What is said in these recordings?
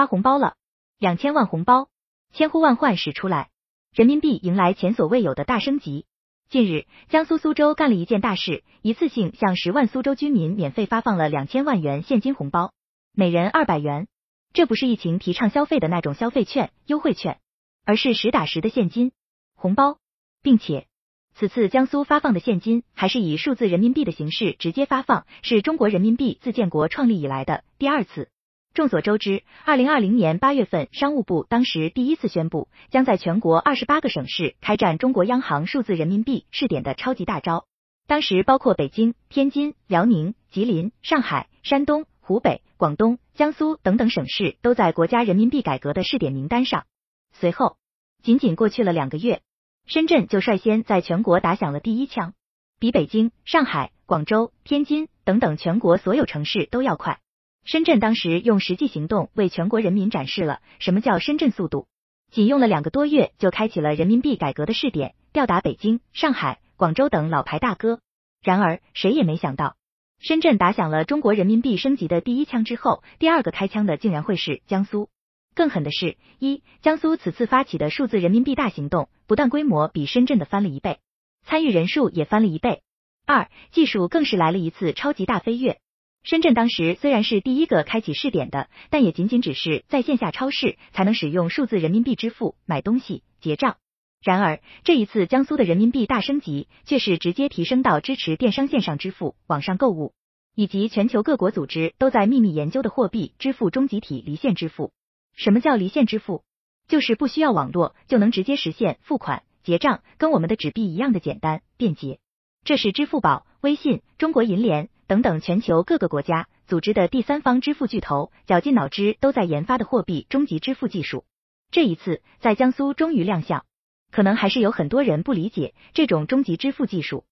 发红包了，两千万红包，千呼万唤始出来，人民币迎来前所未有的大升级。近日，江苏苏州干了一件大事，一次性向十万苏州居民免费发放了两千万元现金红包，每人二百元。这不是疫情提倡消费的那种消费券、优惠券，而是实打实的现金红包，并且此次江苏发放的现金还是以数字人民币的形式直接发放，是中国人民币自建国创立以来的第二次。众所周知，二零二零年八月份，商务部当时第一次宣布，将在全国二十八个省市开展中国央行数字人民币试点的超级大招。当时包括北京、天津、辽宁、吉林、上海、山东、湖北、广东、江苏等等省市都在国家人民币改革的试点名单上。随后，仅仅过去了两个月，深圳就率先在全国打响了第一枪，比北京、上海、广州、天津等等全国所有城市都要快。深圳当时用实际行动为全国人民展示了什么叫深圳速度，仅用了两个多月就开启了人民币改革的试点，吊打北京、上海、广州等老牌大哥。然而，谁也没想到，深圳打响了中国人民币升级的第一枪之后，第二个开枪的竟然会是江苏。更狠的是，一江苏此次发起的数字人民币大行动，不但规模比深圳的翻了一倍，参与人数也翻了一倍；二技术更是来了一次超级大飞跃。深圳当时虽然是第一个开启试点的，但也仅仅只是在线下超市才能使用数字人民币支付买东西结账。然而这一次江苏的人民币大升级，却是直接提升到支持电商线上支付、网上购物，以及全球各国组织都在秘密研究的货币支付中集体离线支付。什么叫离线支付？就是不需要网络就能直接实现付款结账，跟我们的纸币一样的简单便捷。这是支付宝、微信、中国银联。等等，全球各个国家组织的第三方支付巨头绞尽脑汁都在研发的货币终极支付技术，这一次在江苏终于亮相。可能还是有很多人不理解这种终极支付技术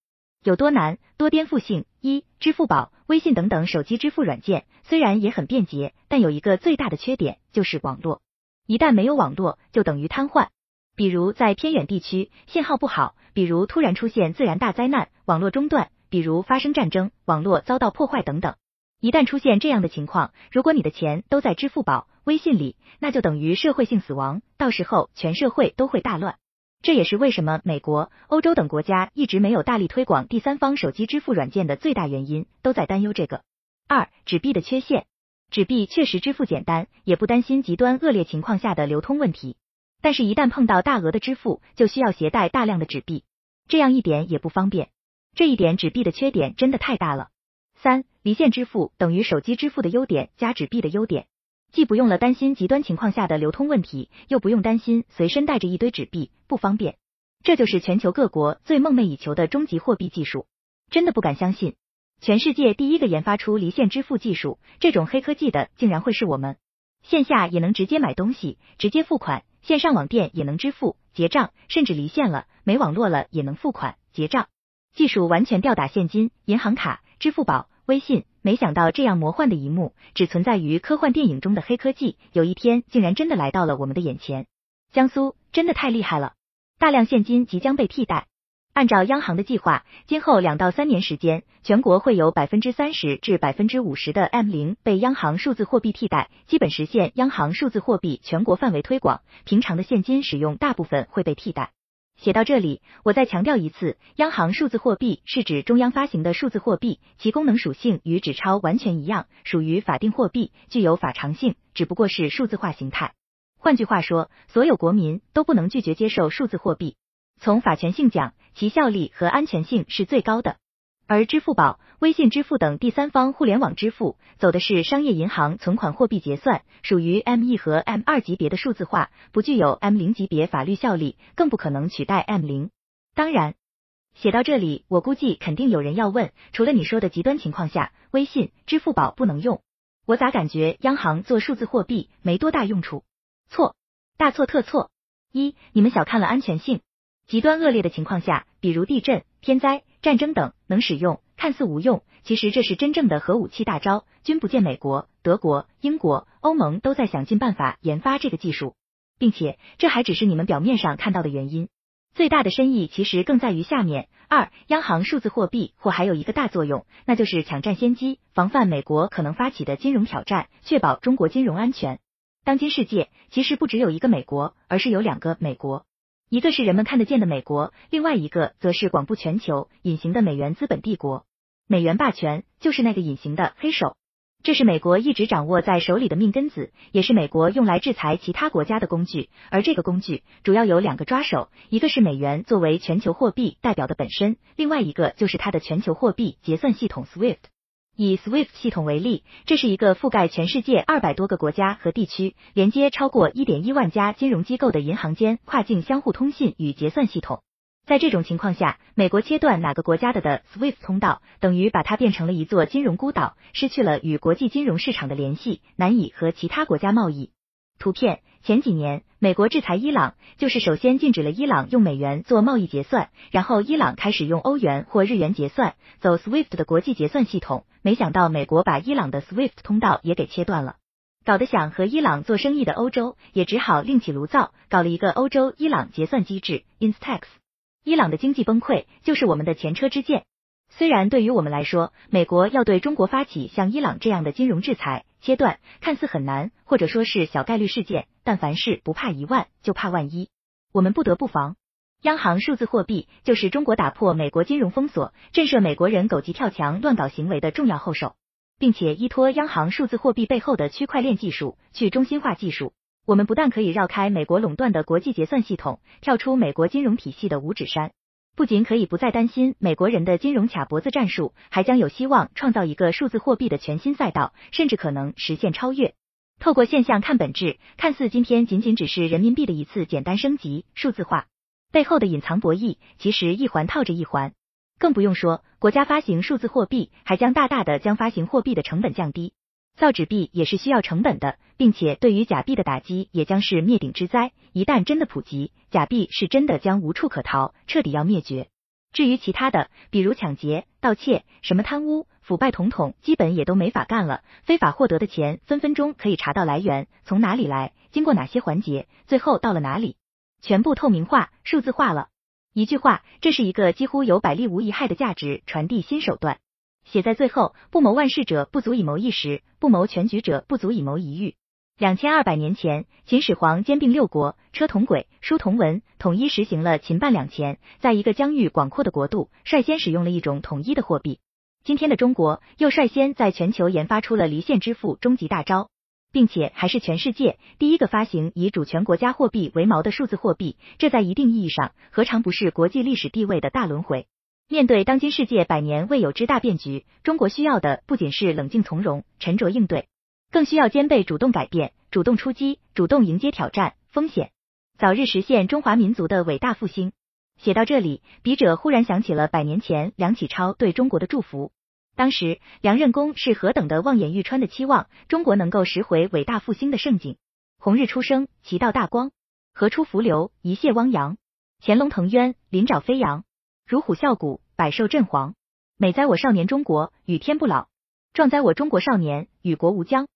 有多难、多颠覆性。一、支付宝、微信等等手机支付软件虽然也很便捷，但有一个最大的缺点就是网络，一旦没有网络就等于瘫痪。比如在偏远地区信号不好，比如突然出现自然大灾难，网络中断。比如发生战争、网络遭到破坏等等，一旦出现这样的情况，如果你的钱都在支付宝、微信里，那就等于社会性死亡，到时候全社会都会大乱。这也是为什么美国、欧洲等国家一直没有大力推广第三方手机支付软件的最大原因，都在担忧这个。二、纸币的缺陷，纸币确实支付简单，也不担心极端恶劣情况下的流通问题，但是，一旦碰到大额的支付，就需要携带大量的纸币，这样一点也不方便。这一点纸币的缺点真的太大了。三，离线支付等于手机支付的优点加纸币的优点，既不用了担心极端情况下的流通问题，又不用担心随身带着一堆纸币不方便。这就是全球各国最梦寐以求的终极货币技术。真的不敢相信，全世界第一个研发出离线支付技术，这种黑科技的竟然会是我们。线下也能直接买东西，直接付款；线上网店也能支付结账，甚至离线了没网络了也能付款结账。技术完全吊打现金、银行卡、支付宝、微信，没想到这样魔幻的一幕，只存在于科幻电影中的黑科技，有一天竟然真的来到了我们的眼前。江苏真的太厉害了，大量现金即将被替代。按照央行的计划，今后两到三年时间，全国会有百分之三十至百分之五十的 M 零被央行数字货币替代，基本实现央行数字货币全国范围推广。平常的现金使用大部分会被替代。写到这里，我再强调一次，央行数字货币是指中央发行的数字货币，其功能属性与纸钞完全一样，属于法定货币，具有法偿性，只不过是数字化形态。换句话说，所有国民都不能拒绝接受数字货币。从法权性讲，其效力和安全性是最高的。而支付宝、微信支付等第三方互联网支付，走的是商业银行存款货币结算，属于 M 一和 M 二级别的数字化，不具有 M 零级别法律效力，更不可能取代 M 零。当然，写到这里，我估计肯定有人要问，除了你说的极端情况下，微信、支付宝不能用，我咋感觉央行做数字货币没多大用处？错，大错特错！一，你们小看了安全性，极端恶劣的情况下，比如地震、天灾。战争等能使用，看似无用，其实这是真正的核武器大招。君不见美国、德国、英国、欧盟都在想尽办法研发这个技术，并且这还只是你们表面上看到的原因，最大的深意其实更在于下面。二，央行数字货币或还有一个大作用，那就是抢占先机，防范美国可能发起的金融挑战，确保中国金融安全。当今世界其实不只有一个美国，而是有两个美国，一个是人们看得见的美国，另外一个则是广布全球、隐形的美元资本帝国。美元霸权就是那个隐形的黑手。这是美国一直掌握在手里的命根子，也是美国用来制裁其他国家的工具。而这个工具主要有两个抓手，一个是美元作为全球货币代表的本身，另外一个就是它的全球货币结算系统 SWIFT。以 SWIFT 系统为例，这是一个覆盖全世界二百多个国家和地区，连接超过一点一万家金融机构的银行间跨境相互通信与结算系统。在这种情况下，美国切断哪个国家的的 SWIFT 通道，等于把它变成了一座金融孤岛，失去了与国际金融市场的联系，难以和其他国家贸易。图片：前几年，美国制裁伊朗，就是首先禁止了伊朗用美元做贸易结算，然后伊朗开始用欧元或日元结算，走 SWIFT 的国际结算系统。没想到美国把伊朗的 SWIFT 通道也给切断了，搞得想和伊朗做生意的欧洲也只好另起炉灶，搞了一个欧洲伊朗结算机制 Instex。伊朗的经济崩溃就是我们的前车之鉴。虽然对于我们来说，美国要对中国发起像伊朗这样的金融制裁切断，看似很难，或者说是小概率事件，但凡事不怕一万，就怕万一，我们不得不防。央行数字货币就是中国打破美国金融封锁、震慑美国人狗急跳墙、乱搞行为的重要后手，并且依托央行数字货币背后的区块链技术、去中心化技术。我们不但可以绕开美国垄断的国际结算系统，跳出美国金融体系的五指山，不仅可以不再担心美国人的金融卡脖子战术，还将有希望创造一个数字货币的全新赛道，甚至可能实现超越。透过现象看本质，看似今天仅仅只是人民币的一次简单升级、数字化，背后的隐藏博弈其实一环套着一环。更不用说，国家发行数字货币，还将大大的将发行货币的成本降低。造纸币也是需要成本的，并且对于假币的打击也将是灭顶之灾。一旦真的普及，假币是真的将无处可逃，彻底要灭绝。至于其他的，比如抢劫、盗窃、什么贪污腐败，统统基本也都没法干了。非法获得的钱，分分钟可以查到来源，从哪里来，经过哪些环节，最后到了哪里，全部透明化、数字化了。一句话，这是一个几乎有百利无一害的价值传递新手段。写在最后，不谋万事者不足以谋一时，不谋全局者不足以谋一域。两千二百年前，秦始皇兼并六国，车同轨，书同文，统一实行了秦半两钱，在一个疆域广阔的国度，率先使用了一种统一的货币。今天的中国又率先在全球研发出了离线支付终极大招，并且还是全世界第一个发行以主权国家货币为锚的数字货币，这在一定意义上何尝不是国际历史地位的大轮回？面对当今世界百年未有之大变局，中国需要的不仅是冷静从容、沉着应对，更需要兼备主动改变、主动出击、主动迎接挑战、风险，早日实现中华民族的伟大复兴。写到这里，笔者忽然想起了百年前梁启超对中国的祝福。当时梁任公是何等的望眼欲穿的期望中国能够拾回伟大复兴的盛景。红日初升，其道大光；河出伏流，一泻汪洋。潜龙腾渊，鳞爪飞扬。如虎啸谷，百兽震惶。美哉我少年中国，与天不老；壮哉我中国少年，与国无疆。